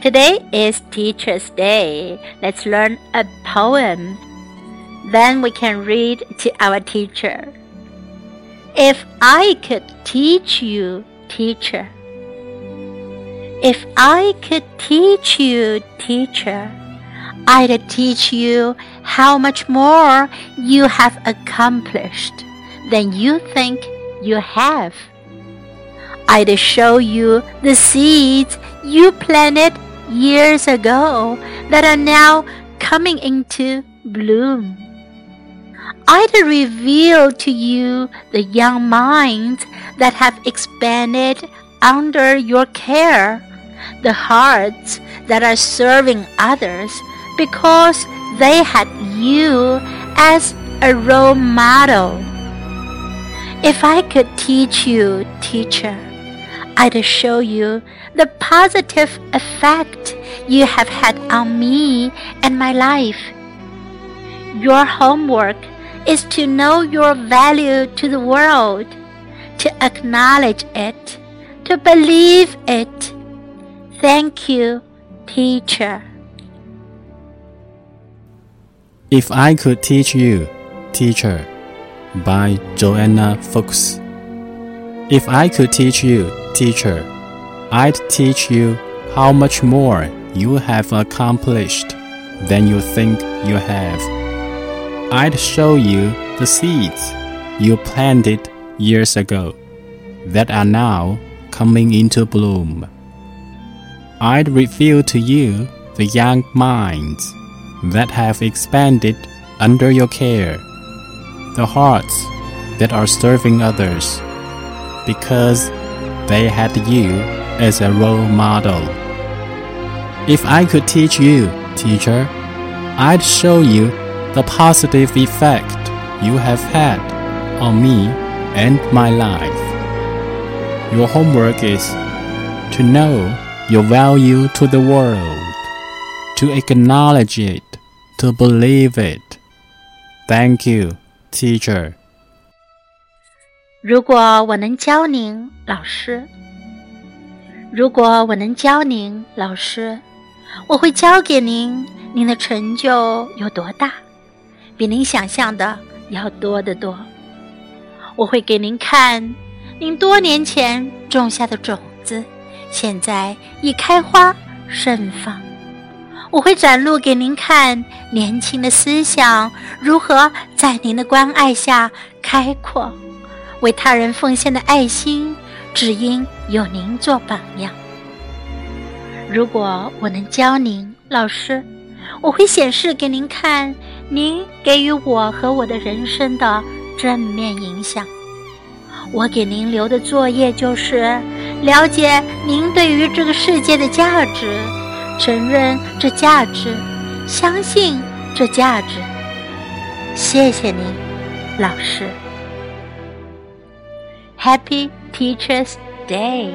Today is Teacher's Day. Let's learn a poem. Then we can read to our teacher. If I could teach you, teacher. If I could teach you, teacher, I'd teach you how much more you have accomplished than you think you have. I'd show you the seeds you planted years ago that are now coming into bloom. I'd reveal to you the young minds that have expanded under your care, the hearts that are serving others because they had you as a role model. If I could teach you, teacher, I'd show you the positive effect you have had on me and my life. Your homework is to know your value to the world, to acknowledge it, to believe it. Thank you, teacher. If I Could Teach You, Teacher by Joanna Fuchs. If I could teach you, teacher, I'd teach you how much more you have accomplished than you think you have. I'd show you the seeds you planted years ago that are now coming into bloom. I'd reveal to you the young minds that have expanded under your care, the hearts that are serving others because they had you as a role model. If I could teach you, teacher, I'd show you the positive effect you have had on me and my life. Your homework is to know your value to the world, to acknowledge it, to believe it. Thank you, teacher. 如果我能教您，老师。如果我能教您，老师，我会教给您，您的成就有多大，比您想象的要多得多。我会给您看，您多年前种下的种子，现在已开花盛放。我会展露给您看，年轻的思想如何在您的关爱下开阔。为他人奉献的爱心，只因有您做榜样。如果我能教您，老师，我会显示给您看，您给予我和我的人生的正面影响。我给您留的作业就是了解您对于这个世界的价值，承认这价值，相信这价值。谢谢您，老师。Happy Teachers' Day!